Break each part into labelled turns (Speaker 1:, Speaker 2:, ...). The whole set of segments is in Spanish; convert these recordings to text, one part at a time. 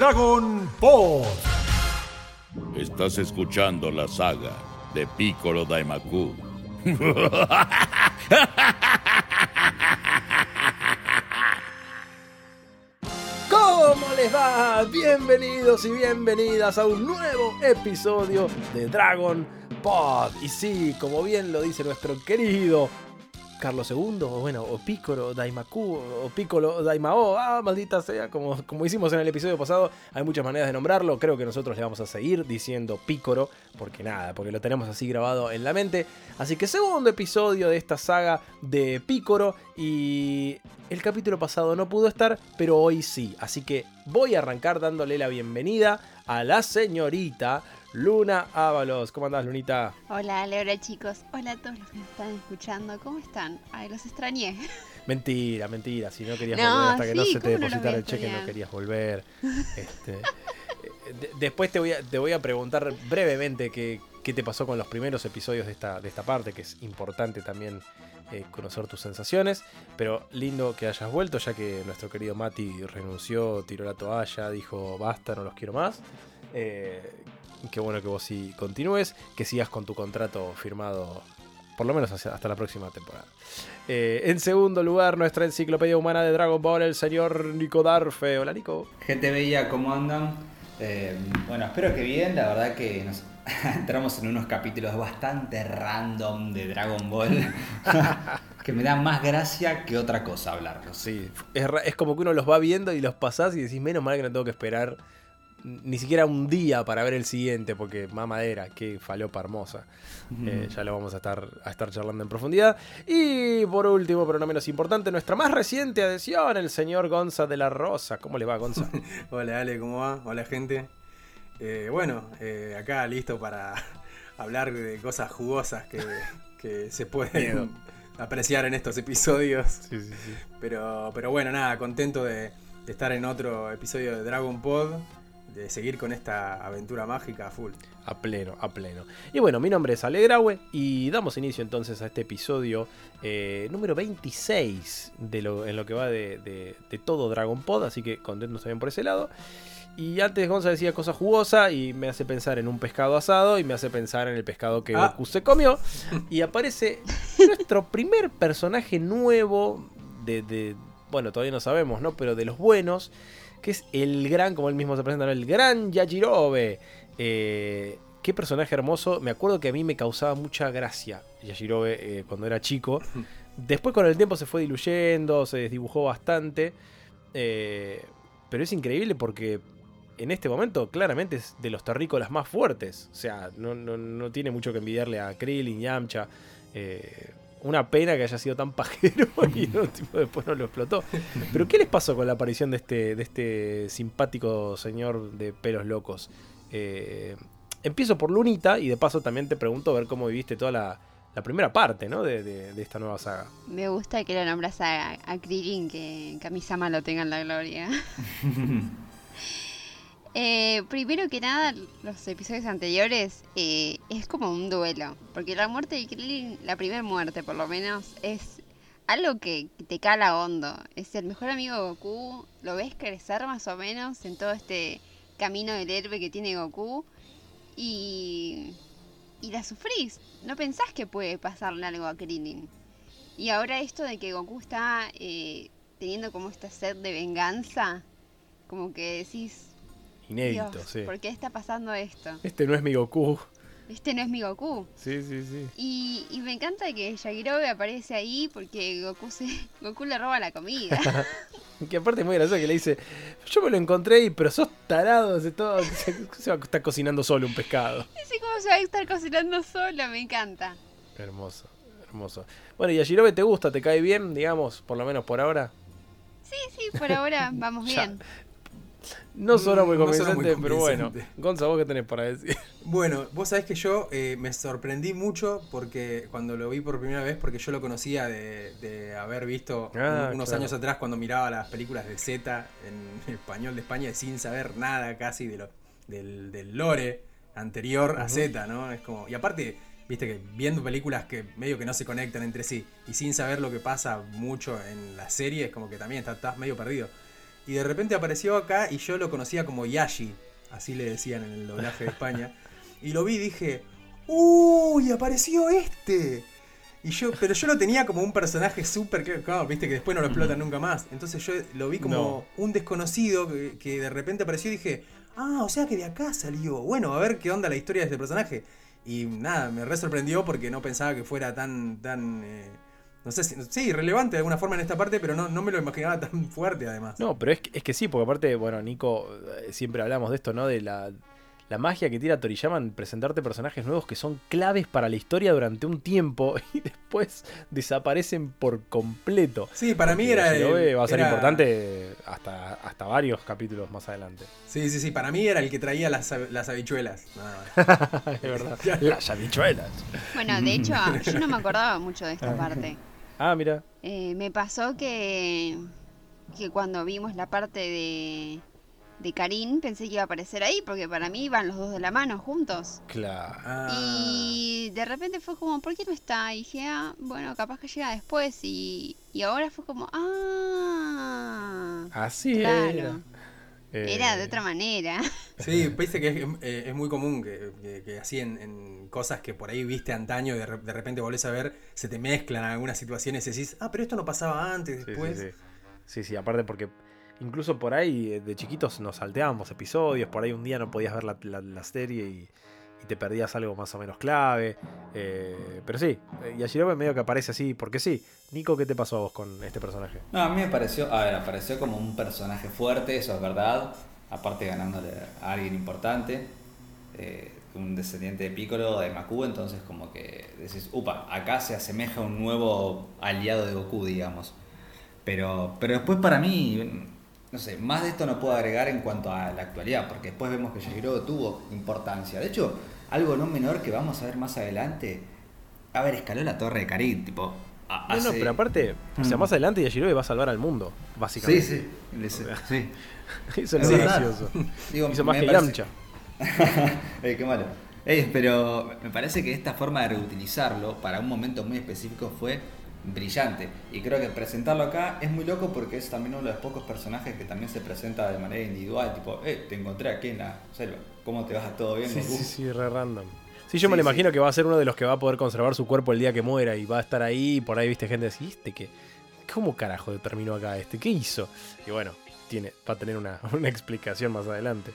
Speaker 1: Dragon Ball.
Speaker 2: Estás escuchando la saga de Piccolo Daimaku.
Speaker 3: ¿Cómo les va? Bienvenidos y bienvenidas a un nuevo episodio de Dragon Pod. Y sí, como bien lo dice nuestro querido Carlos II, o bueno, o Piccolo Daimaku, o Piccolo Daimao, ah, maldita sea, como, como hicimos en el episodio pasado, hay muchas maneras de nombrarlo, creo que nosotros le vamos a seguir diciendo Piccolo, porque nada, porque lo tenemos así grabado en la mente. Así que segundo episodio de esta saga de Piccolo, y el capítulo pasado no pudo estar, pero hoy sí, así que voy a arrancar dándole la bienvenida a la señorita Luna Ábalos. ¿Cómo andás, Lunita?
Speaker 4: Hola, hola chicos. Hola a todos los que me están escuchando. ¿Cómo están? Ay, los extrañé.
Speaker 3: Mentira, mentira. Si no querías
Speaker 4: No,
Speaker 3: volver hasta que no se te
Speaker 4: ¿cómo no los
Speaker 3: depositara el cheque, no querías volver. Este, eh, de- después te voy, a, te voy a preguntar brevemente qué, qué te pasó con los primeros episodios de esta, de esta parte, que es importante también eh, conocer tus sensaciones. Pero lindo que hayas vuelto, ya que nuestro querido Mati renunció, tiró la toalla, dijo basta, no los quiero más. Eh, qué bueno que vos sí continúes, que sigas con tu contrato firmado por lo menos hasta la próxima temporada. Eh, en segundo lugar, nuestra enciclopedia humana de Dragon Ball, el señor Nico Darfe. Hola, Nico.
Speaker 5: Gente bella, ¿cómo andan? Eh, bueno, espero que bien. La verdad que nos entramos en unos capítulos bastante random de Dragon Ball que me da más gracia que otra cosa hablarlos.
Speaker 3: Sí, es, es como que uno los va viendo y los pasás y decís, menos mal que no tengo que esperar ni siquiera un día para ver el siguiente, porque mamadera, qué falopa hermosa. Eh, ya lo vamos a estar, a estar charlando en profundidad. Y por último, pero no menos importante, nuestra más reciente adhesión, el señor Gonza de la Rosa. ¿Cómo le va, Gonza?
Speaker 6: Hola Ale, ¿cómo va? Hola gente. Eh, bueno, eh, acá listo para hablar de cosas jugosas que, que se pueden apreciar en estos episodios.
Speaker 3: sí, sí, sí.
Speaker 6: Pero, pero bueno, nada, contento de, de estar en otro episodio de Dragon Pod, de seguir con esta aventura mágica a full.
Speaker 3: A pleno, a pleno. Y bueno, mi nombre es Ale Graue y damos inicio entonces a este episodio eh, número 26 de lo, en lo que va de, de- de todo Dragon Pod, así que contentos también por ese lado. Y antes Gonza decía cosa jugosa y me hace pensar en un pescado asado y me hace pensar en el pescado que
Speaker 6: Ah.
Speaker 3: Goku se comió. Y aparece nuestro primer personaje nuevo de, de- bueno, todavía no sabemos, ¿no? Pero de los buenos, que es el gran, como él mismo se presenta, el gran Yajirobe. Eh, qué personaje hermoso. Me acuerdo que a mí me causaba mucha gracia Yajirobe eh, cuando era chico. Después con el tiempo se fue diluyendo, se desdibujó bastante. Eh, pero es increíble porque en este momento claramente es de los terrícolas más fuertes. O sea, no, no- no tiene mucho que envidiarle a Krillin, Yamcha. Eh, una pena que haya sido tan pajero y no, tipo, después no lo explotó. Pero ¿qué les pasó con la aparición de este, de este simpático señor de pelos locos? Eh, empiezo por Lunita y de paso también te pregunto a ver cómo viviste toda la, la primera parte ¿no? de, de- de esta nueva saga.
Speaker 4: Me gusta que lo nombras a, a Krillin, que Kamisama lo tenga en la gloria. Eh, primero que nada, los episodios anteriores eh, es como un duelo. Porque la muerte de Krillin, la primera muerte por lo menos, es algo que te cala hondo. Es el mejor amigo de Goku. Lo ves crecer más o menos en todo este camino del héroe que tiene Goku. Y, la sufrís. No pensás que puede pasarle algo a Krillin. Y ahora esto de que Goku está eh, teniendo como esta sed de venganza, como que decís,
Speaker 3: Inédito,
Speaker 4: Dios,
Speaker 3: sí.
Speaker 4: ¿por qué está pasando esto?
Speaker 3: Este no es mi Goku.
Speaker 4: Este no es mi Goku.
Speaker 3: Sí, sí, sí.
Speaker 4: Y, y me encanta que Yagirobe aparece ahí porque Goku se Goku le roba la comida.
Speaker 3: Que aparte es muy gracioso que le dice, yo me lo encontré ahí, pero sos tarado, se, todo, se, se va a estar cocinando solo un pescado.
Speaker 4: Así como se va a estar cocinando solo, me encanta.
Speaker 3: Hermoso, hermoso. Bueno, y a te gusta, te cae bien, digamos, por lo menos por ahora.
Speaker 4: Sí, sí, por ahora vamos
Speaker 3: Ya. No suena muy
Speaker 6: Mm, no suena
Speaker 3: convincente,
Speaker 6: muy
Speaker 3: pero bueno. Gonza, ¿vos qué tenés para decir?
Speaker 6: Bueno, vos sabés que yo eh, me sorprendí mucho porque cuando lo vi por primera vez, porque yo lo conocía de, de haber visto
Speaker 3: Ah,
Speaker 6: un- unos
Speaker 3: claro.
Speaker 6: años atrás cuando miraba las películas de Z en español de España sin saber nada casi de lo, del, del lore anterior a. Z, ¿no? Es como, y aparte, viste que viendo películas que medio que no se conectan entre sí y sin saber lo que pasa mucho en la serie, es como que también estás, estás medio perdido. Y de repente apareció acá y yo lo conocía como Yashi, así le decían en el doblaje de España. Y lo vi y dije, ¡Uy! Apareció este. Y yo, pero yo lo tenía como un personaje súper, que- claro, viste que después no lo explotan nunca más. Entonces yo lo vi como
Speaker 3: No.
Speaker 6: un desconocido que, que de repente apareció y dije, ah, o sea que de acá salió. Bueno, a ver qué onda la historia de este personaje. Y nada, me re sorprendió porque no pensaba que fuera tan, tan, eh, no sé si, sí, relevante de alguna forma en esta parte, pero no, no me lo imaginaba tan fuerte además.
Speaker 3: No, pero es que, es que sí, porque aparte, bueno, Nico, eh, siempre hablamos de esto, ¿no? De la, la magia que tira Toriyama en presentarte personajes nuevos que son claves para la historia durante un tiempo y después desaparecen por completo.
Speaker 6: Sí, para mí era... El-
Speaker 3: va a ser
Speaker 6: era-
Speaker 3: importante hasta, hasta varios capítulos más adelante.
Speaker 6: Sí, sí, sí, para mí era el que traía las, las habichuelas. nada más.
Speaker 3: es verdad. Las habichuelas.
Speaker 4: Bueno, de hecho, yo no me acordaba mucho de esta parte.
Speaker 3: Ah, mira.
Speaker 4: Eh, me pasó que, que cuando vimos la parte de, de Karin pensé que iba a aparecer ahí, porque para mí iban los dos de la mano juntos.
Speaker 3: Claro.
Speaker 6: Ah.
Speaker 4: Y de repente fue como, ¿por qué no está? Y dije, ah, bueno, capaz que llega después. Y, y ahora fue como, ah,
Speaker 3: Así
Speaker 4: claro.
Speaker 3: era. Eh,
Speaker 4: Era de otra manera.
Speaker 6: Sí, viste que es, eh, es muy común que, que- que así en, en cosas que por ahí viste antaño y de, re- de repente volvés a ver, se te mezclan algunas situaciones y decís, ah, pero esto no pasaba antes, después.
Speaker 3: sí, sí. Sí, sí, aparte porque incluso por ahí eh, de chiquitos nos salteábamos episodios, por ahí un día no podías ver la, la- la serie y, y te perdías algo más o menos clave. eh, pero sí, eh, Yashirobe medio que aparece así, porque sí. Nico, ¿qué te pasó a vos con este personaje?
Speaker 5: No, a mí me pareció, a ver, apareció como un personaje fuerte, eso es verdad. Aparte ganándole a alguien importante, eh, un descendiente de Piccolo, de Maku, entonces como que decís, upa, acá se asemeja a un nuevo aliado de Goku, digamos. Pero, pero después para mí, no sé, más de esto no puedo agregar en cuanto a la actualidad, porque después vemos que Yashiro tuvo importancia. De hecho, algo no menor que vamos a ver más adelante, a ver, escaló la torre de Karin, tipo... a-
Speaker 3: No, no, pero aparte, o sea,
Speaker 5: Mm.
Speaker 3: más adelante Yashirobe va a salvar al mundo,
Speaker 5: Sí,
Speaker 3: básicamente.
Speaker 5: sí, le- sí.
Speaker 3: Eso es
Speaker 5: Es
Speaker 3: gracioso.
Speaker 5: Digo,
Speaker 3: Hizo más que
Speaker 5: parece-. Eh, qué malo. Eh, pero me parece que esta forma de reutilizarlo para un momento muy específico fue brillante. Y creo que presentarlo acá es muy loco porque es también uno de los pocos personajes que también se presenta de manera individual. Tipo, eh, te encontré aquí en la selva. ¿Cómo te vas? ¿Todo bien?
Speaker 3: Sí,
Speaker 5: Goku?"
Speaker 3: sí, sí, re random. Sí, yo me lo
Speaker 5: sí.
Speaker 3: imagino que va a ser uno de los que va a poder conservar su cuerpo el día que muera y va a estar ahí. y Por ahí viste gente decir, ¿este qué? ¿Cómo carajo terminó acá este? ¿Qué hizo? Y bueno, tiene, va a tener una, una explicación más adelante.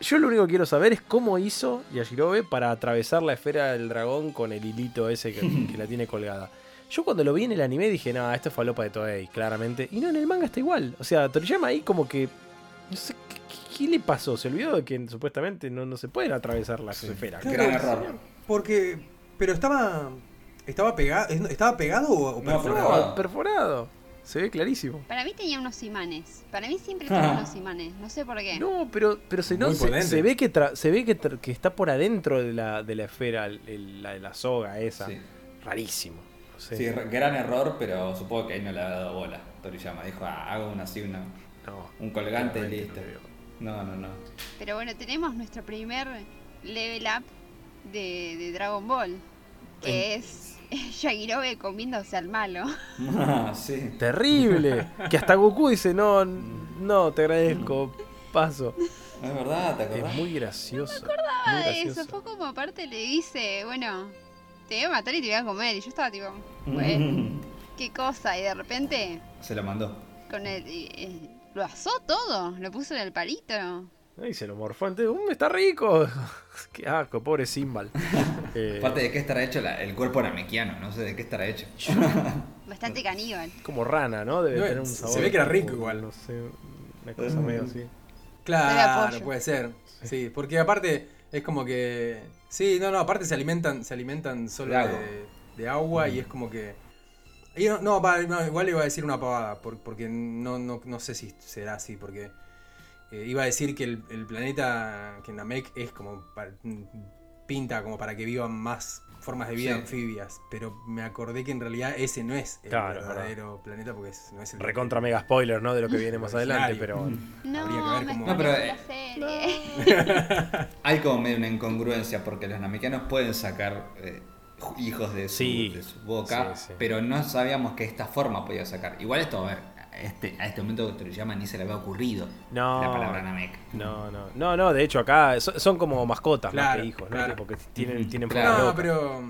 Speaker 3: Yo lo único que quiero saber es cómo hizo Yashirobe para atravesar la esfera del dragón con el hilito ese que, que la tiene colgada. Yo cuando lo vi en el anime dije, no, esto es falopa de Toei, claramente. Y no, en el manga está igual. O sea, Toriyama ahí como que... No sé, ¿qué, qué- qué le pasó? Se olvidó de que supuestamente no, no se pueden atravesar las esferas.
Speaker 6: Claro,
Speaker 5: error.
Speaker 6: Porque, pero estaba, estaba pegado, ¿estaba pegado o, perforado?
Speaker 3: No, perforado. Se ve clarísimo.
Speaker 4: Para mí tenía unos imanes. Para mí siempre tenía unos imanes. No sé por qué.
Speaker 3: No, pero, pero se, no, se, ve que tra- se ve que, tra- que está por adentro de la, de la esfera, el- el- la, la soga esa.
Speaker 5: Sí.
Speaker 3: Rarísimo. No sé.
Speaker 5: Sí, gran error, pero supongo que ahí no le ha dado bola. Toriyama dijo, ah, hago una así, una,
Speaker 3: No.
Speaker 5: un colgante y listo.
Speaker 3: no.
Speaker 5: No, no, no.
Speaker 4: Pero bueno, tenemos nuestro primer level up de, de Dragon Ball. Que es Yagirobe comiéndose al malo.
Speaker 5: sí.
Speaker 3: Terrible. que hasta Goku dice, no, no, te agradezco, paso.
Speaker 5: Es verdad, ¿te acordás?
Speaker 3: Es muy gracioso. muy
Speaker 4: Ah, eso
Speaker 3: gracioso.
Speaker 4: fue como aparte le dice, bueno, te voy a matar y te voy a comer. Y yo estaba tipo, bueno, qué cosa. Y de repente,
Speaker 5: Se lo mandó.
Speaker 4: con el. y- y- lo asó todo, lo puso en el palito.
Speaker 3: Ay, se lo morfó antes. "Mm, está rico. Qué asco, pobre Simbal. Eh,
Speaker 5: Aparte de qué estará hecho la- el cuerpo namequiano, no sé de qué estará hecho.
Speaker 4: Bastante caníbal.
Speaker 3: como rana, ¿no? Debe
Speaker 6: No,
Speaker 3: tener un
Speaker 6: se
Speaker 3: sabor.
Speaker 6: ve que era rico
Speaker 3: como,
Speaker 6: igual.
Speaker 3: No sé, una cosa medio así.
Speaker 6: Claro, puede ser. Sí, porque aparte es como que. Sí, no, no, aparte se alimentan, se alimentan solo
Speaker 5: De
Speaker 6: de,
Speaker 5: agua.
Speaker 6: y es como que. y no, no, va, no, igual iba a decir una pavada, por- porque no, no, no sé si será así, porque eh, iba a decir que el, el planeta, que Namek es como pinta como para que vivan más formas de vida
Speaker 5: Sí.
Speaker 6: anfibias, pero me acordé que en realidad ese no es el
Speaker 3: Claro,
Speaker 6: verdadero planeta porque es- no es el
Speaker 3: Recontra mega spoiler, ¿no? De lo que viene más adelante, pero.
Speaker 4: No,
Speaker 6: Habría que ver
Speaker 4: me
Speaker 6: cómo-
Speaker 5: No, pero, eh. Hay como medio una incongruencia porque los namequianos pueden sacar eh, hijos de su,
Speaker 3: Sí.
Speaker 5: de su boca,
Speaker 3: Sí, sí.
Speaker 5: pero no sabíamos que esta forma podía sacar. Igual esto, a este, a este momento Toriyama ni se le había ocurrido
Speaker 3: No.
Speaker 5: la palabra Namek.
Speaker 3: No, no, no, no, de hecho acá so- son, como mascotas más
Speaker 6: Claro,
Speaker 3: que hijos, ¿no? Porque tienen, tienen
Speaker 5: Claro.
Speaker 6: No, pero.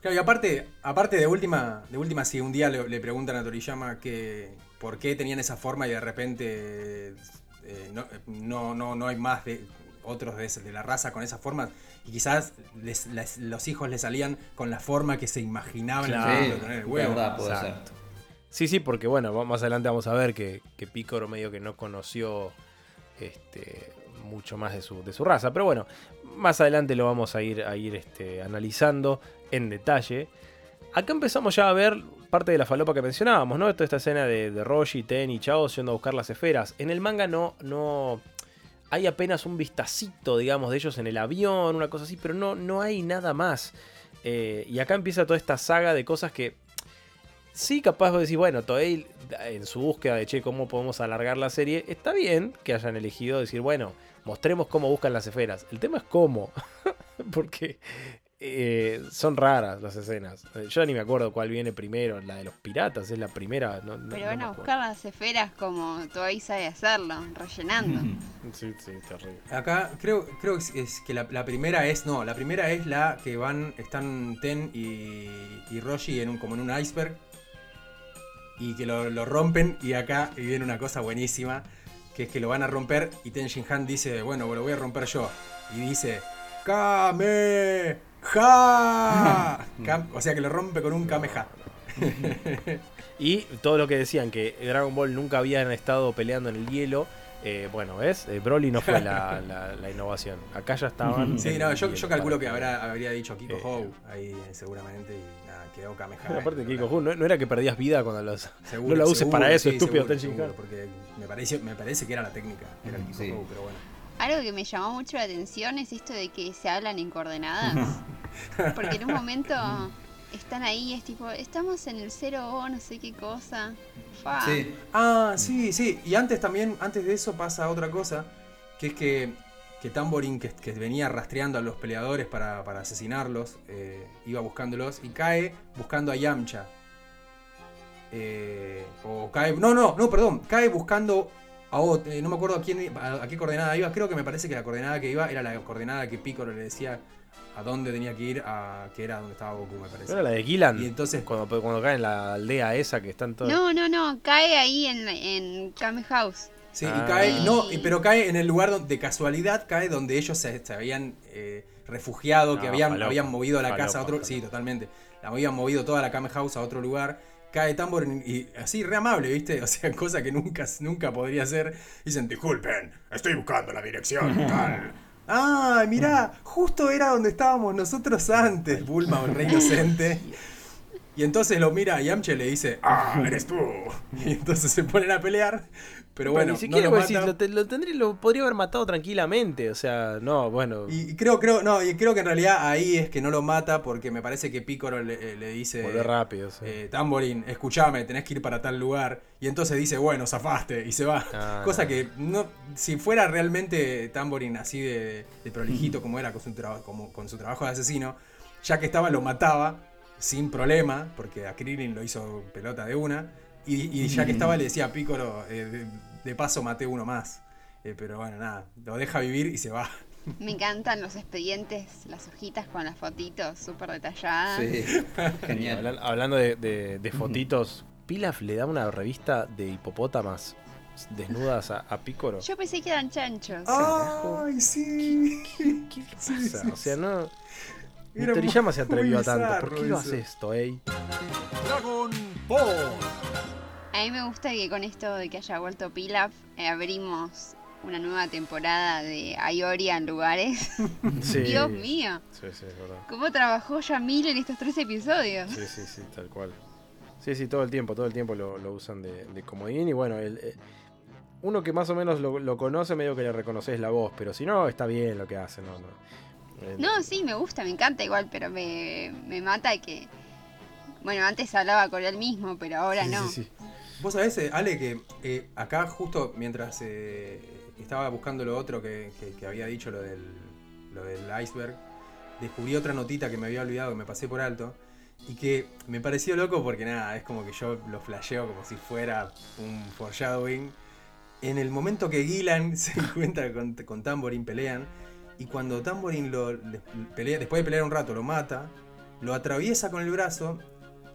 Speaker 6: Claro, y aparte, aparte de última, de última, si un día le, le preguntan a Toriyama que por qué tenían esa forma y de repente eh, no, no, no, no hay más de otros de, la raza con esa forma, y quizás les- les- los hijos le salían con la forma que se imaginaban de tener el huevo.
Speaker 5: verdad, puede
Speaker 3: Exacto. Sí, sí, porque bueno, más adelante vamos a ver que, que Picoro medio que no conoció este, mucho más de su, de su raza. Pero bueno, más adelante lo vamos a ir, a ir este, analizando en detalle. Acá empezamos ya a ver parte de la falopa que mencionábamos, ¿no? Toda esta escena de, de Roshi, Ten y Chao yendo a buscar las esferas. En el manga no, no. Hay apenas un vistacito, digamos, de ellos en el avión, una cosa así, pero no, no hay nada más. Eh, y acá empieza toda esta saga de cosas que sí, capaz vos decís, bueno, Toei en su búsqueda de che, cómo podemos alargar la serie, está bien que hayan elegido decir, bueno, mostremos cómo buscan las esferas. El tema es cómo, porque eh, son raras las escenas. Eh, Yo ni me acuerdo cuál viene primero, la de los piratas, es la primera. No, no-
Speaker 4: Pero
Speaker 3: no
Speaker 4: van a buscar las esferas como Toei sabe hacerlo, rellenando.
Speaker 3: Sí, sí, terrible.
Speaker 6: Acá creo, creo que es, es que la, la primera es. No, la primera es la que van. Están Ten y, y Roshi en un, como en un iceberg. Y que lo, lo rompen. Y acá viene una cosa buenísima. Que es que lo van a romper. Y Ten Shin Han dice: Bueno, lo voy a romper yo. Y dice: ¡Kame! ¡Ja! O sea que lo rompe con un Kameha.
Speaker 3: Y todo lo que decían que Dragon Ball nunca habían estado peleando en el hielo. eh, bueno, ¿ves? Eh, Broly no fue la, la- la innovación. Acá ya estaban.
Speaker 6: Sí, no, yo, calculo que habrá, habría dicho Kiko
Speaker 3: Eh,
Speaker 6: Hou ahí eh, seguramente. Y nada, quedó Kameha.
Speaker 3: Pero aparte, Kiko Hu, ¿no, no era que perdías vida cuando los.
Speaker 6: Seguro,
Speaker 3: no la uses
Speaker 6: seguro,
Speaker 3: para eso,
Speaker 6: sí,
Speaker 3: estúpido
Speaker 6: seguro, seguro. Porque me parece, me parece que era la técnica, era el Kiko
Speaker 5: Sí.
Speaker 6: Hou, pero bueno.
Speaker 4: Algo que me llamó mucho la atención es esto de que se hablan en coordenadas. Porque en un momento están ahí, es tipo, estamos en el 0 no sé qué cosa.
Speaker 5: Sí.
Speaker 6: Ah, sí, sí. Y antes también, antes de eso pasa otra cosa, que es que, que Tamborin, que, que venía rastreando a los peleadores para, para asesinarlos, eh, iba buscándolos y cae buscando a Yamcha. Eh, o cae. No, no, no, perdón. Cae buscando a otro. eh, no me acuerdo a quién a, a qué coordenada iba. Creo que me parece que la coordenada que iba era la coordenada que Piccolo le decía a dónde tenía que ir, a, que era donde estaba Goku, me parece.
Speaker 3: ¿No era la de Gilan?
Speaker 6: Y entonces.
Speaker 3: Cuando, cuando caen en la aldea esa que están todos.
Speaker 4: No, no, no, cae ahí en, en Kame House.
Speaker 6: Sí,
Speaker 3: Ah.
Speaker 6: y cae, no,
Speaker 4: Y-
Speaker 6: pero cae en el lugar donde de casualidad cae donde ellos se, se habían eh, refugiado, que habían,
Speaker 3: falopa,
Speaker 6: habían movido la
Speaker 3: falopa,
Speaker 6: casa a otro,
Speaker 3: falopa.
Speaker 6: sí, totalmente. La habían movido toda la Kame House a otro lugar. Cae Tambor y así re amable, ¿viste? O sea, cosa que nunca, nunca podría ser. Dicen, disculpen, estoy buscando la dirección, tal. Ah, mirá, justo era donde estábamos nosotros antes, Bulma, el rey inocente. Y entonces lo mira a Yamcha y le dice, ah, eres tú. Y entonces se ponen a pelear. Pero bueno,
Speaker 3: ni siquiera
Speaker 6: no lo
Speaker 3: decís, lo, te- lo tendría, lo podría haber matado tranquilamente. O sea, no, bueno.
Speaker 6: Y creo, creo, no, y creo que en realidad ahí es que no lo mata porque me parece que Piccolo le, eh, le dice.
Speaker 3: volver rápido. sí.
Speaker 6: eh, Tamborin, escúchame, tenés que ir para tal lugar. Y entonces dice, bueno, zafaste, y se va.
Speaker 3: Ah,
Speaker 6: Cosa
Speaker 3: no.
Speaker 6: que no, si fuera realmente Tamborin así de, de prolijito como era con su, como, con su trabajo de asesino, ya que estaba lo mataba sin problema, porque a Krillin lo hizo pelota de una. Y, y ya que estaba le decía a Piccolo, eh, de, paso maté uno más. Eh, pero bueno, nada, lo deja vivir y se va.
Speaker 4: Me encantan los expedientes, las hojitas con las fotitos súper detalladas.
Speaker 5: Sí. Genial.
Speaker 3: hablan- hablando de, de- de fotitos, Pilaf le da una revista de hipopótamas desnudas a, a Picoro.
Speaker 4: Yo pensé que eran chanchos.
Speaker 6: ¡Ay, sí!
Speaker 3: ¿Qué le
Speaker 6: Sí,
Speaker 3: pasa?
Speaker 6: sí,
Speaker 3: O sea, no. Ni Toriyama se atrevió a tanto. ¿Por qué lo hace esto, ey?
Speaker 2: Dragon Ball.
Speaker 4: A mí me gusta que con esto de que haya vuelto Pilaf, eh, abrimos una nueva temporada de Ayoria en lugares.
Speaker 3: Sí.
Speaker 4: Dios mío,
Speaker 3: Sí, sí, es verdad.
Speaker 4: ¿cómo trabajó Yamil en estos tres episodios?
Speaker 3: Sí, sí, sí, tal cual. Sí, sí, todo el tiempo, todo el tiempo lo, lo usan de, de comodín. Y bueno, el, eh, uno que más o menos lo, lo conoce, medio que le reconoces la voz, pero si no, está bien lo que hace, ¿no? no. Eh,
Speaker 4: No, sí, me gusta, me encanta igual, pero me, me mata que... Bueno, antes hablaba con él mismo, pero ahora
Speaker 3: sí,
Speaker 4: no.
Speaker 3: sí, sí.
Speaker 6: Vos sabés, eh, Ale, que eh, acá justo mientras eh, estaba buscando lo otro que, había dicho, lo del, lo del iceberg, descubrí otra notita que me había olvidado, que me pasé por alto, Y que me pareció loco porque nada, es como que yo lo flasheo como si fuera un foreshadowing. En el momento que Gillan se encuentra con, con Tamborin, pelean. Y cuando Tamborin lo le- pelea, después de pelear un rato, lo mata, lo atraviesa con el brazo.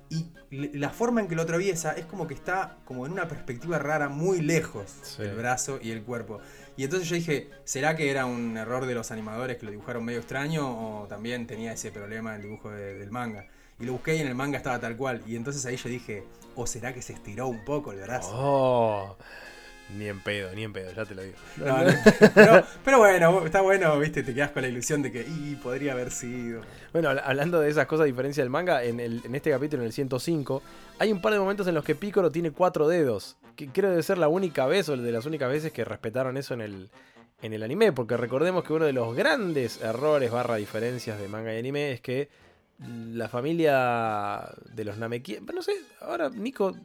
Speaker 6: Y la forma en que lo atraviesa es como que está como en una perspectiva rara, muy lejos
Speaker 3: Sí.
Speaker 6: el brazo y el cuerpo. Y entonces yo dije, ¿será que era un error de los animadores que lo dibujaron medio extraño o también tenía ese problema el dibujo de- del manga? Y lo busqué y en el manga estaba tal cual. Y entonces ahí yo dije, ¿o será que se estiró un poco el brazo?
Speaker 3: Oh, ni en pedo, ni en pedo, ya te lo digo.
Speaker 6: No, no, pero, pero bueno, está bueno, viste, te quedas con la ilusión de que y podría haber sido.
Speaker 3: Bueno, habl- hablando de esas cosas a diferencia del manga, en, el- en este capítulo, en el 105, hay un par de momentos en los que Piccolo tiene cuatro dedos. Que creo debe ser la única vez o de las únicas veces que respetaron eso en el, en el anime. Porque recordemos que uno de los grandes errores barra diferencias de manga y anime es que la familia de los Namekianos... No sé, ahora Nico,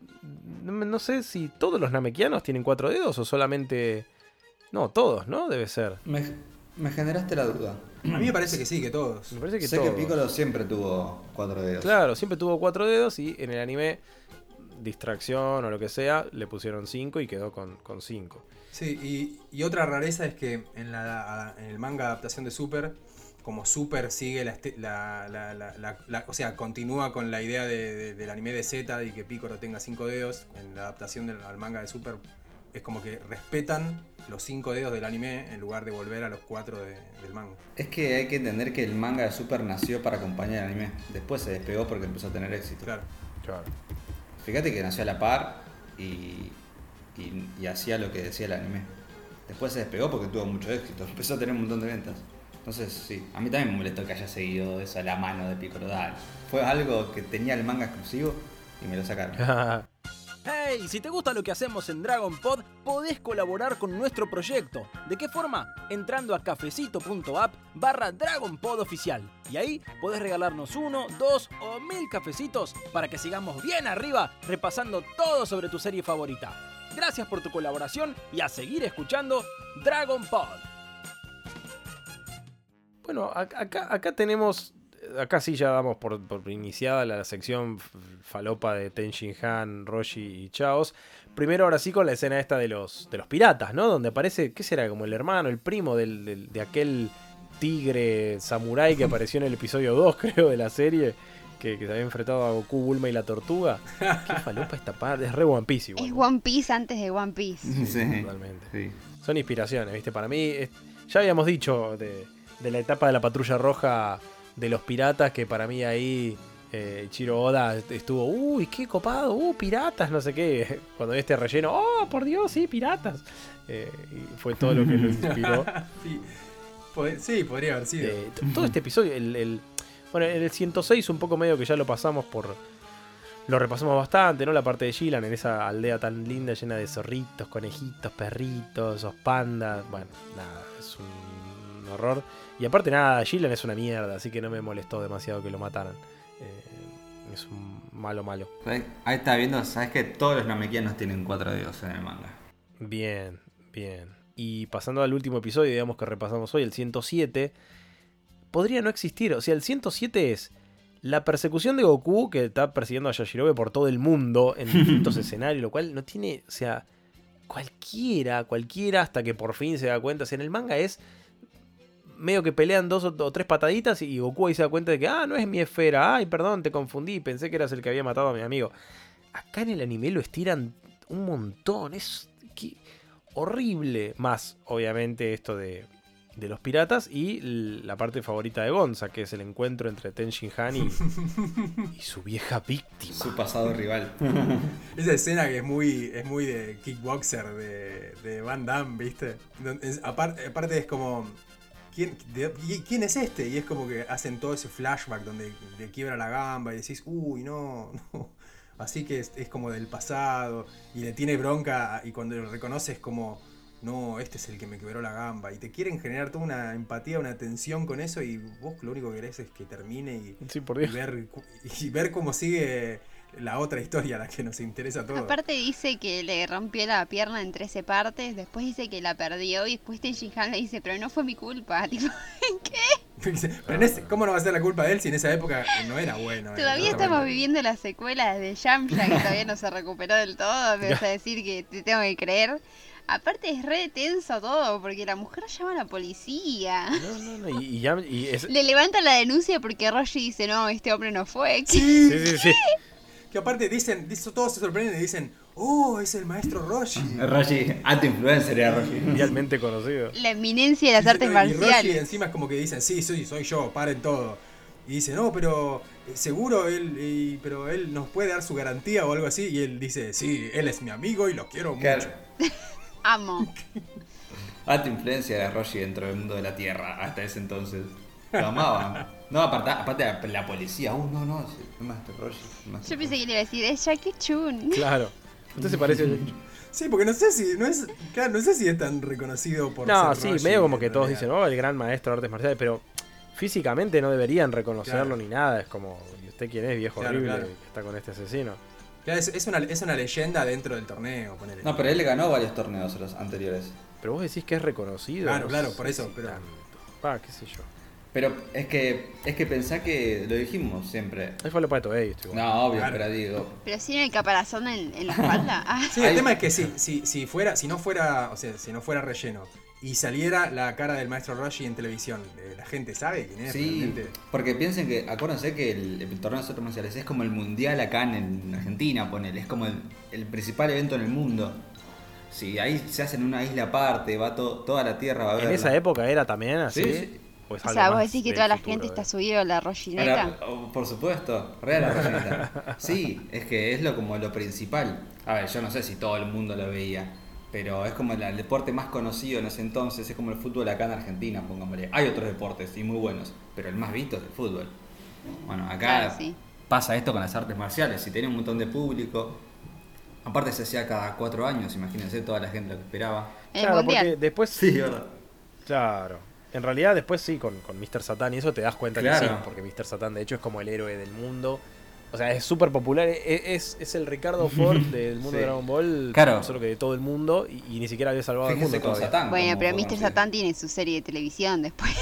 Speaker 3: no, sé si todos los Namekianos tienen cuatro dedos o solamente... No, todos, ¿no? Debe ser.
Speaker 5: Me, me generaste la duda.
Speaker 6: A mí me parece que sí, que todos.
Speaker 3: Me parece que
Speaker 5: sé
Speaker 3: todos.
Speaker 5: que Piccolo siempre tuvo cuatro dedos.
Speaker 3: Claro, siempre tuvo cuatro dedos y en el anime, distracción o lo que sea, le pusieron cinco y quedó con, con cinco.
Speaker 6: Sí, y, y otra rareza es que en, la, en el manga adaptación de Super, como Super sigue la, la- la- la- la- la- o sea, continúa con la idea de- de- del anime de Z y que Piccolo tenga cinco dedos, en la adaptación del, al manga de Super es como que respetan los cinco dedos del anime en lugar de volver a los cuatro de- del manga.
Speaker 5: Es que hay que entender que el manga de Super nació para acompañar el anime. Después se despegó porque empezó a tener éxito.
Speaker 6: Claro.
Speaker 3: Claro.
Speaker 5: Fíjate que nació a la par y, y, y hacía lo que decía el anime. Después se despegó porque tuvo mucho éxito. Empezó a tener un montón de ventas. Entonces, sí, a mí también me molestó que haya seguido eso a la mano de Piccolo Dale. Fue algo que tenía el manga exclusivo y me lo sacaron.
Speaker 2: Hey, si te gusta lo que hacemos en Dragon Pod, podés colaborar con nuestro proyecto. ¿De qué forma? Entrando a cafecito.app barra Dragon Pod oficial. Y ahí podés regalarnos uno, dos o mil cafecitos para que sigamos bien arriba repasando todo sobre tu serie favorita. Gracias por tu colaboración y a seguir escuchando Dragon Pod.
Speaker 3: Bueno, ac- acá, acá tenemos. Acá sí ya damos por, por iniciada la sección falopa de Tenshin Han, Roshi y Chaos. Primero, ahora sí, con la escena esta de los, de los piratas, ¿no? Donde aparece, ¿qué será? Como el hermano, el primo del, del- de aquel tigre samurái que apareció en el episodio 2, creo, de la serie. Que, que se había enfrentado a Goku, Bulma y la tortuga. Qué falopa esta parte. Es re One Piece igual.
Speaker 4: Es One Piece antes de One Piece.
Speaker 5: Sí,
Speaker 3: Totalmente.
Speaker 5: sí.
Speaker 3: Son inspiraciones, ¿viste? Para mí, es- ya habíamos dicho de, de la etapa de la patrulla roja de los piratas, que para mí ahí eh, Chiro Oda estuvo, uy, qué copado, uh, piratas, no sé qué. Cuando este relleno, oh, por Dios, sí, piratas. Eh, y fue todo lo que lo inspiró.
Speaker 6: Sí, pod- sí, podría haber sido.
Speaker 3: Eh, todo este episodio, el, el- bueno, en el 106 un poco medio que ya lo pasamos por... Lo repasamos bastante, ¿no? La parte de Gilan en esa aldea tan linda, llena de zorritos, conejitos, perritos, esos pandas. Bueno, nada, es un horror. Y aparte nada, Gilan es una mierda, así que no me molestó demasiado que lo mataran. Eh, es un malo malo.
Speaker 5: Ahí ahí está viendo, sabes que todos los namekianos tienen cuatro dedos en el manga.
Speaker 3: Bien, bien. Y pasando al último episodio, digamos que repasamos hoy, el 107, podría no existir. O sea, el 107 es la persecución de Goku que está persiguiendo a Yashirobe por todo el mundo en distintos escenarios, lo cual no tiene, o sea, cualquiera, cualquiera, hasta que por fin se da cuenta. O sea, en el manga es medio que pelean dos o, o tres pataditas y Goku ahí se da cuenta de que, ah, no es mi esfera, ay, perdón, te confundí, pensé que eras el que había matado a mi amigo. Acá en el anime lo estiran un montón, es que- horrible. Más, obviamente, esto de, de los piratas y la parte favorita de Gonza, que es el encuentro entre Tenshin Han y, y su vieja víctima.
Speaker 5: Su pasado rival.
Speaker 6: Esa escena que es muy, es muy de kickboxer de, de Van Damme, ¿viste? Aparte es como. ¿Quién, de- y- ¿Quién es este? Y es como que hacen todo ese flashback donde le quiebra la gamba y decís, uy, no, no. Así que es, es como del pasado y le tiene bronca y cuando lo reconoce es como, no, este es el que me quebró la gamba. Y te quieren generar toda una empatía, una tensión con eso y vos lo único que querés es que termine y,
Speaker 3: Sí, por
Speaker 6: y
Speaker 3: Dios.
Speaker 6: ver, cu- y ver cómo sigue la otra historia, la que nos interesa a todos.
Speaker 4: Aparte dice que le rompió la pierna en 13 partes, después dice que la perdió y después Tenshin Han le dice, pero no fue mi culpa. Tipo, ¿qué?
Speaker 6: Pero en ese- ¿cómo no va a ser la culpa de él si en esa época no era bueno? eh,
Speaker 4: Todavía estamos viviendo las secuelas de Yamcha que todavía no se recuperó del todo. Me vas a decir que te tengo que creer. Aparte es re tenso todo porque la mujer llama a la policía.
Speaker 3: No, no, no. Y, y ya. Y es,
Speaker 4: Le levanta la denuncia porque Roger dice, no, este hombre no fue.
Speaker 6: Sí,
Speaker 3: sí, sí, sí.
Speaker 6: Que aparte dicen, dice- todos se sorprenden y dicen, oh, es el maestro Roshi.
Speaker 5: Roshi, alto influencer era Roshi.
Speaker 3: Mundialmente conocido.
Speaker 4: La eminencia de las
Speaker 6: Y-
Speaker 4: artes
Speaker 6: y Roshi
Speaker 4: marciales.
Speaker 6: encima es como que dicen, sí, soy, soy yo, paren todo. Y dice, no, pero eh, seguro él, y- pero él nos puede dar su garantía o algo así. Y él dice, sí, él es mi amigo y lo quiero
Speaker 5: Claro.
Speaker 6: mucho.
Speaker 4: Amo.
Speaker 5: Alta influencia de Roshi dentro del mundo de la Tierra hasta ese entonces. Lo amaban. No, aparte, aparte la, la policía. Uh, no, no, es el maestro Roshi. el maestro
Speaker 4: Yo pensé que le iba a decir, es Jackie Chun.
Speaker 3: Claro. Usted se parece.
Speaker 6: Sí, porque no sé si, no es, claro, no sé si es tan reconocido por
Speaker 3: No,
Speaker 6: ser
Speaker 3: sí,
Speaker 6: Roshi,
Speaker 3: medio como que todos dicen, oh, el gran maestro de artes marciales, pero físicamente no deberían reconocerlo
Speaker 6: Claro.
Speaker 3: ni nada. Es como, ¿y usted quién es, viejo
Speaker 6: Claro,
Speaker 3: horrible,
Speaker 6: claro.
Speaker 3: que está con este asesino?
Speaker 6: Claro, es, es una, es una leyenda dentro del torneo, ponele.
Speaker 5: No, pero él ganó varios torneos los anteriores.
Speaker 3: Pero vos decís que es reconocido.
Speaker 6: Claro,
Speaker 3: no
Speaker 6: claro, por eso, pero-
Speaker 3: tanto. Pa, qué sé yo.
Speaker 5: Pero es que es que pensá que lo dijimos siempre.
Speaker 3: Ahí fue lo estoy igual.
Speaker 5: No, obvio,
Speaker 6: Claro.
Speaker 5: pero digo.
Speaker 4: Pero sin el caparazón en, en la espalda. Ah,
Speaker 6: Sí, el tema es que si, si, si fuera, si no fuera, o sea, si no fuera relleno y saliera la cara del maestro Roshi en televisión, eh, la gente sabe quién es
Speaker 5: Sí,
Speaker 6: realmente.
Speaker 5: porque piensen que, acuérdense que el, el torneo de artes marciales es como el mundial acá en, en Argentina, ponele, es como el, el principal evento en el mundo. Si ahí se hace en una isla aparte, va to- toda la tierra va a ver.
Speaker 3: En esa época era también así.
Speaker 5: Sí, sí.
Speaker 3: ¿O es
Speaker 4: o
Speaker 3: algo
Speaker 4: sea, vos decís que toda la
Speaker 3: futuro,
Speaker 4: gente
Speaker 3: eh?
Speaker 4: está subido a la Roshineta.
Speaker 5: por supuesto, real la Rosineta. Sí, es que es lo como lo principal. A ver, yo no sé si todo el mundo lo veía, pero es como el deporte más conocido en ese entonces, es como el fútbol acá en Argentina, pongámosle. Hay otros deportes y muy buenos, pero el más visto es el fútbol. Bueno, acá
Speaker 4: Claro, sí.
Speaker 5: pasa esto con las artes marciales, si tiene un montón de público. Aparte se hacía cada cuatro años, imagínense toda la gente lo que esperaba.
Speaker 4: El
Speaker 3: Claro,
Speaker 4: mundial.
Speaker 3: porque después.
Speaker 5: Sí, verdad.
Speaker 3: Claro. En realidad, después sí, con, con Mr. Satan y eso te das cuenta que
Speaker 5: Claro.
Speaker 3: sí, porque Mr. Satan de hecho es como el héroe del mundo. O sea, es súper popular. e- Es, es el Ricardo Ford del mundo
Speaker 5: Sí.
Speaker 3: de Dragon Ball,
Speaker 5: Claro.
Speaker 3: solo que de todo el mundo, y, y ni siquiera había salvado al mundo todavía.
Speaker 5: Satán.
Speaker 4: Bueno, pero Mr.
Speaker 5: conocido.
Speaker 4: Satan tiene su serie de televisión después.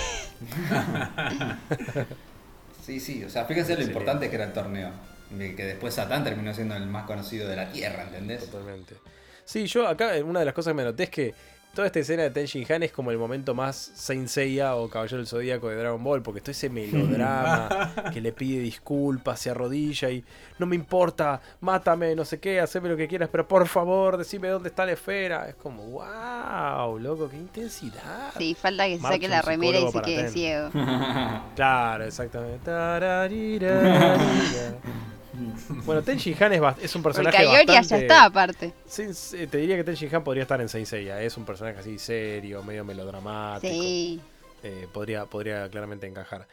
Speaker 5: Sí, sí, o sea, fíjense lo
Speaker 3: Excelente.
Speaker 5: importante que era el torneo. Que después Satán terminó siendo el más conocido de la Tierra, ¿entendés?
Speaker 3: Totalmente. Sí, yo acá eh, una de las cosas que me noté es que toda esta escena de Tenshin Han es como el momento más Saint Seiya o Caballero del Zodíaco de Dragon Ball, porque todo ese melodrama que le pide disculpas, se arrodilla y no me importa, mátame, no sé qué, haceme lo que quieras, pero por favor, decime dónde está la esfera. Es como, wow, loco, qué intensidad.
Speaker 4: Sí, falta que se saque la remera y se quede
Speaker 3: Ten.
Speaker 4: ciego.
Speaker 3: Claro, exactamente. Tararira. bueno, Tenshin Han es, es un
Speaker 4: Porque
Speaker 3: personaje
Speaker 4: Ayori ya
Speaker 3: bastante...
Speaker 4: está aparte.
Speaker 3: Sí, sí, te diría que Tenshin Han podría estar en Saint Seiya. Es un personaje así serio, medio melodramático.
Speaker 4: Sí.
Speaker 3: Eh, podría, podría claramente encajar.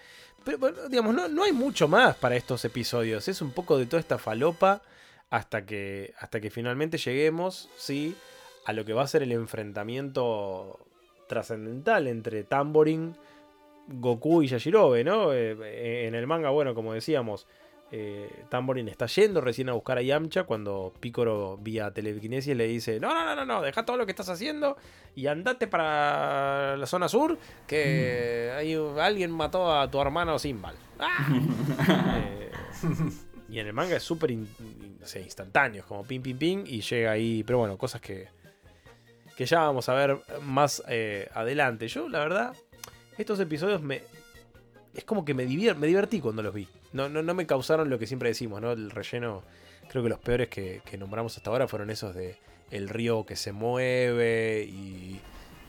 Speaker 3: Pero bueno, digamos, no, no hay mucho más para estos episodios. Es un poco de toda esta falopa hasta que, hasta que finalmente lleguemos, sí, a lo que va a ser el enfrentamiento trascendental entre Tamborin, Goku y Yashirobe, ¿no? Eh, en el manga, bueno, como decíamos, eh, Tamborin está yendo recién a buscar a Yamcha cuando Picoro vía telequinesis le dice, no, no, no, no, no, deja todo lo que estás haciendo y andate para la zona sur que hay, alguien mató a tu hermano Simbal. ¡Ah! Eh, y en el manga es súper in- in- no sé, instantáneo, es como ping, ping, ping y llega ahí, pero bueno, cosas que, que ya vamos a ver más eh, adelante. Yo, la verdad, estos episodios me... Es como que me, divier- me divertí cuando los vi. No, no, no me causaron lo que siempre decimos, ¿no? El relleno, creo que los peores que, que nombramos hasta ahora fueron esos de el río que se mueve y,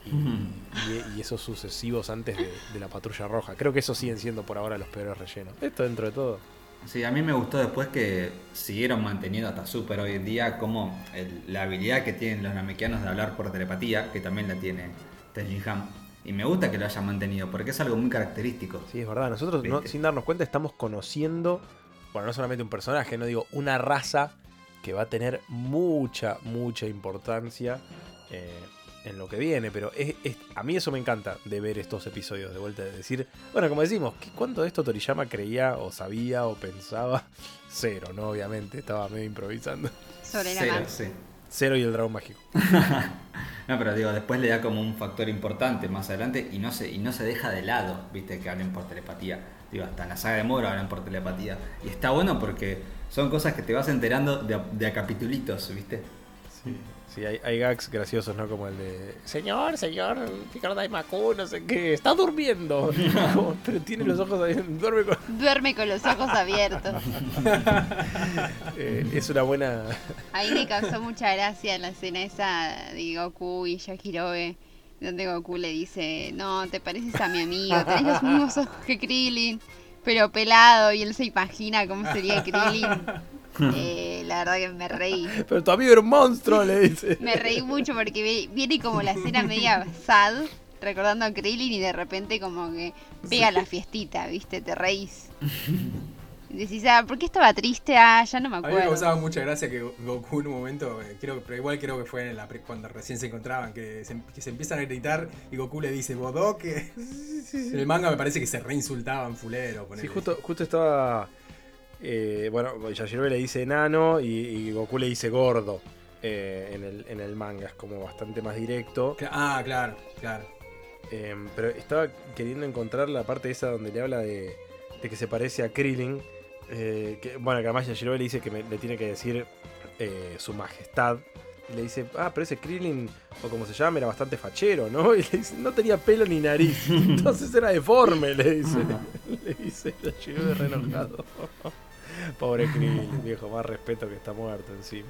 Speaker 3: y, y- y esos sucesivos antes de, de la patrulla roja. Creo que esos siguen siendo por ahora los peores rellenos. Esto dentro de todo.
Speaker 5: Sí, a mí me gustó después que siguieron manteniendo hasta súper hoy en día como el- la habilidad que tienen los namekianos de hablar por telepatía, que también la tiene Tenjin Han. Y me gusta que lo hayan mantenido, porque es algo muy característico.
Speaker 3: Sí, es verdad. Nosotros, no- sin darnos cuenta, estamos conociendo, bueno, no solamente un personaje, no digo, una raza que va a tener mucha, mucha importancia eh, en lo que viene. Pero es, es- a mí eso me encanta de ver estos episodios de vuelta, de decir, bueno, como decimos, ¿qué- ¿cuánto de esto Toriyama creía o sabía o pensaba? Cero, ¿no? Obviamente, estaba medio improvisando.
Speaker 4: Sobre la
Speaker 5: Cero, sí.
Speaker 3: Cero y el dragón mágico.
Speaker 5: No, pero digo, después le da como un factor importante más adelante y no se, y no se deja de lado, viste, que hablen por telepatía. Digo, hasta en la saga de Moro hablan por telepatía. Y está bueno porque son cosas que te vas enterando de a, de a capitulitos, viste.
Speaker 3: Sí, sí hay, hay gags graciosos, ¿no? Como el de Señor, señor, Ricardo Daimaku, no sé qué, está durmiendo. Como, Pero tiene los ojos ahí, duerme con...
Speaker 4: Duerme con los ojos abiertos.
Speaker 3: Eh, es una buena...
Speaker 4: Ahí me causó mucha gracia la escena esa de Goku y Yajirobe, donde Goku le dice, no, te pareces a mi amigo, tenés los mismos ojos que Krillin, pero pelado, y él se imagina cómo sería Krillin. Eh, la verdad que me reí.
Speaker 3: Pero tu amigo era un monstruo, le dice.
Speaker 4: Me reí mucho porque vi- viene como la escena media sad, recordando a Krillin y de repente como que pega la fiestita, ¿viste? Te reís. Decís, ah, ¿por qué estaba triste? Ah, ya no me
Speaker 6: A mí me
Speaker 4: acuerdo.
Speaker 6: causaba mucha gracia que Goku en un momento, eh, creo, pero igual creo que fue en la pre- cuando recién se encontraban, que se, que se empiezan a gritar y Goku le dice Bodoque. En el manga me parece que se reinsultaban fulero.
Speaker 3: Sí, justo, justo estaba... eh, bueno, Yajirobe le dice enano y, y Goku le dice gordo eh, en, el, en el manga. Es como bastante más directo.
Speaker 6: Ah, claro, claro.
Speaker 3: Eh, pero estaba queriendo encontrar la parte esa donde le habla de, de que se parece a Krillin. eh, que, bueno, que además Yajirobe le dice que me- le tiene que decir su majestad. Y le dice, ah, pero ese Krillin, o como se llama, era bastante fachero, ¿no? Y le dice, no tenía pelo ni nariz. Entonces era deforme, le dice. le dice Yajirobe re enojado. Pobre Krillin, viejo, más respeto que está muerto encima.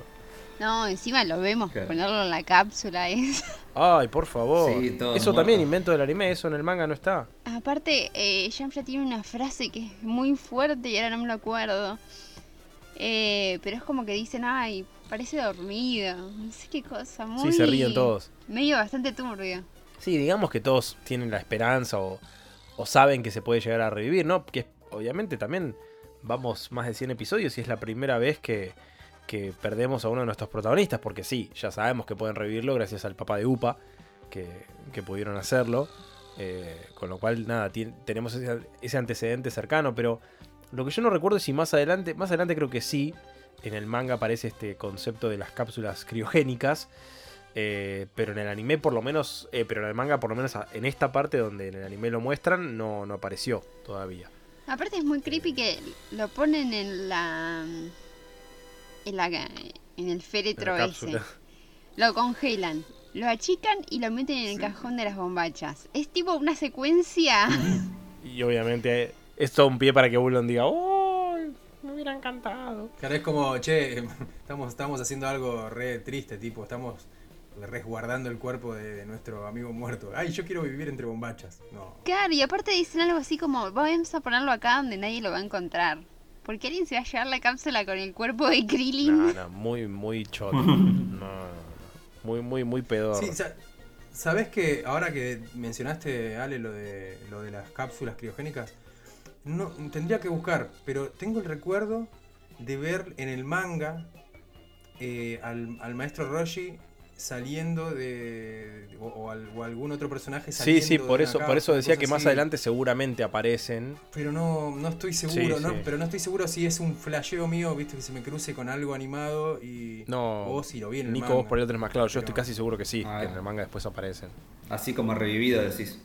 Speaker 4: No, encima lo vemos
Speaker 5: Claro.
Speaker 4: ponerlo en la cápsula. Es...
Speaker 3: Ay, por favor.
Speaker 5: Sí, todo
Speaker 3: eso
Speaker 5: muerto.
Speaker 3: también invento del anime, eso en el manga no está.
Speaker 4: Aparte, eh, Yamcha tiene una frase que es muy fuerte y ahora no me lo acuerdo. Eh, pero es como que dicen, ay, parece dormido. No sé qué cosa, muy...
Speaker 3: Sí, se ríen todos.
Speaker 4: Medio bastante turbio.
Speaker 3: Sí, digamos que todos tienen la esperanza o, o saben que se puede llegar a revivir, ¿no? Que obviamente también vamos más de 100 episodios y es la primera vez que, que perdemos a uno de nuestros protagonistas, porque sí, ya sabemos que pueden revivirlo gracias al papá de Upa, que, que pudieron hacerlo, eh, con lo cual, nada, tenemos ese, ese antecedente cercano, pero lo que yo no recuerdo es si más adelante, más adelante creo que sí, en el manga aparece este concepto de las cápsulas criogénicas, eh, pero en el anime por lo menos, eh, pero en el manga por lo menos en esta parte donde en el anime lo muestran, no, no apareció todavía.
Speaker 4: Aparte es muy creepy que lo ponen en la... En, la, en el féretro
Speaker 3: En
Speaker 4: ese. Lo congelan. Lo achican y lo meten en el cajón de las bombachas. Es tipo una secuencia...
Speaker 3: Y obviamente es todo un pie para que Bulon diga, ¡Oh! Me hubiera encantado.
Speaker 6: Claro, es como, che, estamos, estamos haciendo algo re triste, tipo, estamos resguardando el cuerpo de, de nuestro amigo muerto. Ay, yo quiero vivir entre bombachas. No.
Speaker 4: Claro, y aparte dicen algo así como, vamos a ponerlo acá donde nadie lo va a encontrar. Porque alguien se va a llevar la cápsula con el cuerpo de Krillin.
Speaker 3: No, no, muy, muy choto. No. Muy, muy, muy pedor.
Speaker 6: Sí, sa- ¿sabés que ahora que mencionaste, Ale, lo de, lo de las cápsulas criogénicas? No, tendría que buscar, pero tengo el recuerdo de ver en el manga eh, al, al maestro Roshi saliendo de. o, o al- o algún otro personaje
Speaker 3: Sí,
Speaker 6: saliendo
Speaker 3: sí,
Speaker 6: de
Speaker 3: por
Speaker 6: una
Speaker 3: eso, por eso decía que más
Speaker 6: así.
Speaker 3: adelante seguramente aparecen.
Speaker 6: Pero no, no estoy seguro,
Speaker 3: Sí,
Speaker 6: ¿no?
Speaker 3: sí.
Speaker 6: Pero no estoy seguro si es un flasheo mío, viste, que se me cruce con algo animado y.
Speaker 3: No,
Speaker 6: O si lo vi en el
Speaker 3: Nico,
Speaker 6: manga.
Speaker 3: vos por ahí lo tenés más claro. Yo
Speaker 6: Pero-
Speaker 3: estoy casi seguro que sí,
Speaker 5: Ah,
Speaker 3: que
Speaker 5: eh.
Speaker 3: en el manga después aparecen.
Speaker 5: Así como revivido, decís.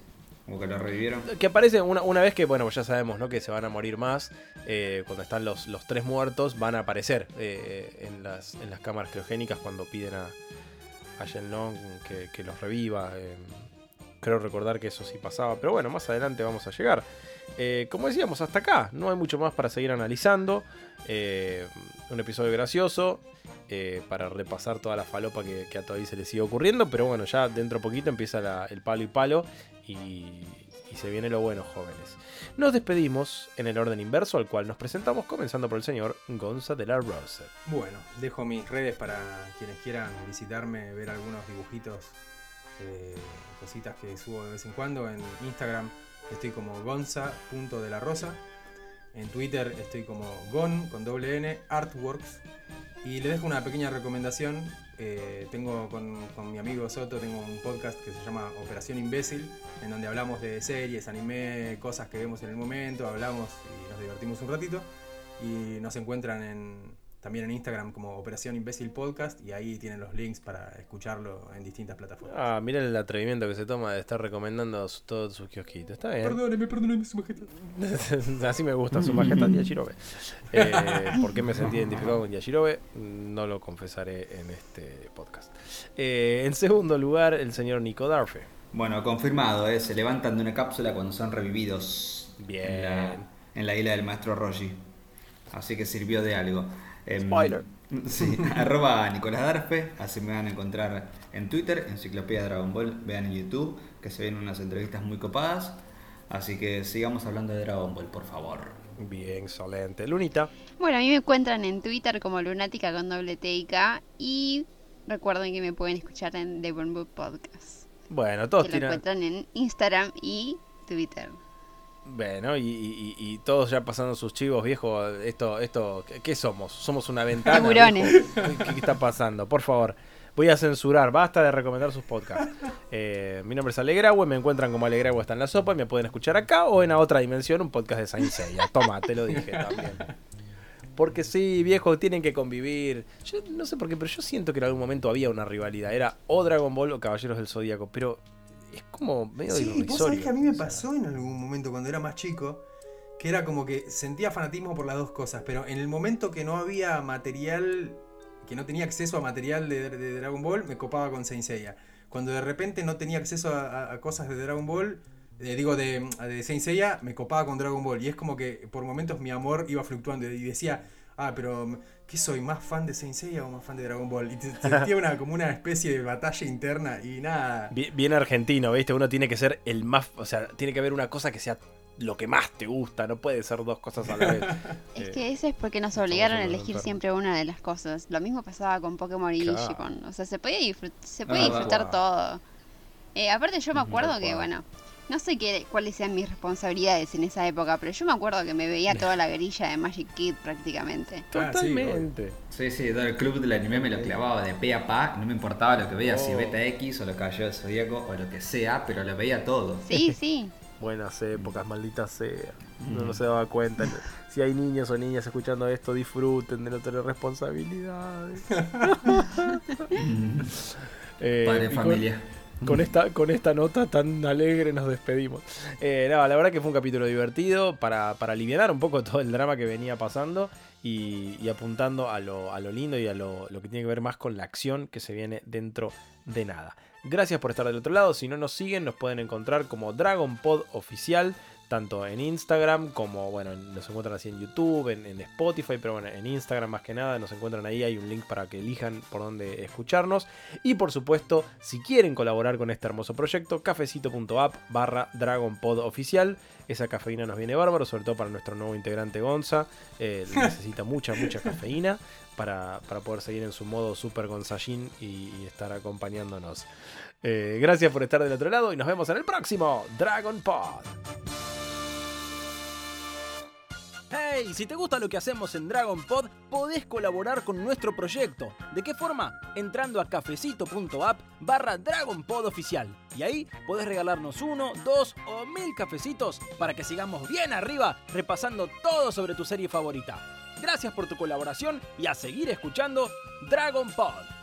Speaker 5: Como que lo revivieron.
Speaker 3: Que aparece una, una vez que, bueno, pues ya sabemos, ¿no? Que se van a morir más. eh, cuando están los, los tres muertos, van a aparecer eh, en, las, en las cámaras criogénicas cuando piden a, a Shenlong que, que los reviva. eh, creo recordar que eso sí pasaba. Pero bueno, más adelante vamos a llegar. Eh, como decíamos, hasta acá. No hay mucho más para seguir analizando. Eh, un episodio gracioso. para repasar toda la falopa que, a todavía se le sigue ocurriendo. Pero bueno, ya dentro de poquito empieza el palo y palo. Y se viene lo bueno, jóvenes. Nos despedimos en el orden inverso al cual nos presentamos, comenzando por el señor Gonza de la Rose.
Speaker 6: Bueno, dejo mis redes para quienes quieran visitarme, ver algunos dibujitos, eh, cositas que subo de vez en cuando. En Instagram estoy como gonza.delarosa. En Twitter estoy como gon con doble n artworks. Y les dejo una pequeña recomendación. eh, tengo con, con mi amigo Soto tengo un podcast que se llama Operación Imbécil, en donde hablamos de series, anime, cosas que vemos en el momento, hablamos y nos divertimos un ratito. Y nos encuentran en, también en Instagram como Operación Imbécil Podcast y ahí tienen los links para escucharlo en distintas plataformas.
Speaker 3: Ah, mira el atrevimiento que se toma de estar recomendando su- todos sus kiosquitos. Está bien.
Speaker 6: Perdóneme, perdóneme, su majestad.
Speaker 3: Así me gusta su majestad Yashirobe. Eh, ¿Por qué me sentí identificado con Yashirobe? No lo confesaré en este podcast. Eh, en segundo lugar, el señor Nico Darfe.
Speaker 5: Bueno, confirmado, ¿eh? se levantan de una cápsula cuando son revividos
Speaker 3: Bien.
Speaker 5: En, la, en la isla del maestro Rogi. Así que sirvió de algo.
Speaker 3: Spoiler.
Speaker 5: Sí, arroba Nicolás Darfe, así me van a encontrar en Twitter, Enciclopedia Dragon Ball, vean en YouTube, que se vienen unas entrevistas muy copadas. Así que sigamos hablando de Dragon Ball, por favor.
Speaker 3: Bien, excelente. Lunita.
Speaker 4: Bueno, a mí me encuentran en Twitter como lunática con doble T y K y recuerden que me pueden escuchar en The Burn Book Podcast.
Speaker 3: Bueno, todos
Speaker 4: Que lo encuentran en Instagram y Twitter.
Speaker 3: Bueno, y, y- todos ya pasando sus chivos, viejo. Esto, esto, ¿qué, somos? ¿Somos una ventana?
Speaker 4: Tiburones.
Speaker 3: ¿Qué, qué está pasando? Por favor. Voy a censurar, basta de recomendar sus podcasts. Eh, mi nombre es Alegragüe, me encuentran como Alegragüe está en la sopa me pueden escuchar acá o en A Otra Dimensión, un podcast de Saint Seiya. Toma, te lo dije también. Porque sí, viejo, tienen que convivir. Yo no sé por qué, pero yo siento que en algún momento había una rivalidad. Era o Dragon Ball o Caballeros del Zodíaco, pero es como medio
Speaker 6: Sí, vos
Speaker 3: irrisorio.
Speaker 6: sabés que a mí me pasó en algún momento cuando era más chico, que era como que sentía fanatismo por las dos cosas, pero en el momento que no había material, que no tenía acceso a material de, de Dragon Ball, me copaba con Saint Seiya. Cuando de repente no tenía acceso a cosas de Dragon Ball, eh, digo de, de Saint Seiya, me copaba con Dragon Ball. Y es como que por momentos mi amor iba fluctuando y decía, ah, pero ¿qué soy? ¿Más fan de Saint Seiya o más fan de Dragon Ball? Y te- sentía una, como una especie de batalla interna y nada.
Speaker 3: Bien, bien argentino, ¿viste? Uno tiene que ser el más. O sea, tiene que haber una cosa que sea lo que más te gusta. No puede ser dos cosas a la vez.
Speaker 4: Es
Speaker 3: Eh,
Speaker 4: que eso es porque nos obligaron a elegir siempre una de las cosas. Lo mismo pasaba con Pokémon y
Speaker 3: Claro.
Speaker 4: Digimon. O sea, se puede, disfrut- se puede
Speaker 5: Ah,
Speaker 4: disfrutar todo. Eh, aparte yo me acuerdo que, bueno, no sé qué, cuáles sean mis responsabilidades en esa época, pero yo me acuerdo que me veía toda la grilla de Magic Kid prácticamente.
Speaker 6: Ah,
Speaker 3: Totalmente.
Speaker 5: Sí, sí, todo el club del anime me lo clavaba de pe a pa, no me importaba lo que veía, si
Speaker 3: Oh.
Speaker 5: Beta X o lo Caballero del Zodíaco o lo que sea, pero lo veía todo.
Speaker 4: Sí, sí.
Speaker 3: Buenas épocas, maldita sea. Uno
Speaker 5: Mm.
Speaker 3: no se daba cuenta. Si hay niños o niñas escuchando esto, disfruten de no tener responsabilidades. Eh,
Speaker 5: Padre de
Speaker 3: con-
Speaker 5: familia.
Speaker 3: Con esta, con esta nota tan alegre nos despedimos. Eh, la verdad que fue un capítulo divertido para, para aliviar un poco todo el drama que venía pasando y, y apuntando a lo, a lo lindo y a lo, lo que tiene que ver más con la acción que se viene dentro de nada. Gracias por estar del otro lado. Si no nos siguen, nos pueden encontrar como Dragon Pod Oficial. Tanto en Instagram como, bueno, nos encuentran así en YouTube, en, en Spotify, pero bueno, en Instagram más que nada nos encuentran ahí, hay un link para que elijan por dónde escucharnos. Y por supuesto, si quieren colaborar con este hermoso proyecto, cafecito.app barra DragonPod oficial. Esa cafeína nos viene bárbaro, sobre todo para nuestro nuevo integrante Gonza. Eh, necesita mucha, mucha cafeína para, para poder seguir en su modo super Gonzallín y, y estar acompañándonos. Eh, gracias por estar del otro lado y nos vemos en el próximo Dragon Pod.
Speaker 2: Hey, si te gusta lo que hacemos en Dragon Pod, podés colaborar con nuestro proyecto. ¿De qué forma? Entrando a cafecito.app barra Dragon Pod oficial. Y ahí podés regalarnos uno, dos o mil cafecitos para que sigamos bien arriba repasando todo sobre tu serie favorita. Gracias por tu colaboración y a seguir escuchando Dragon Pod.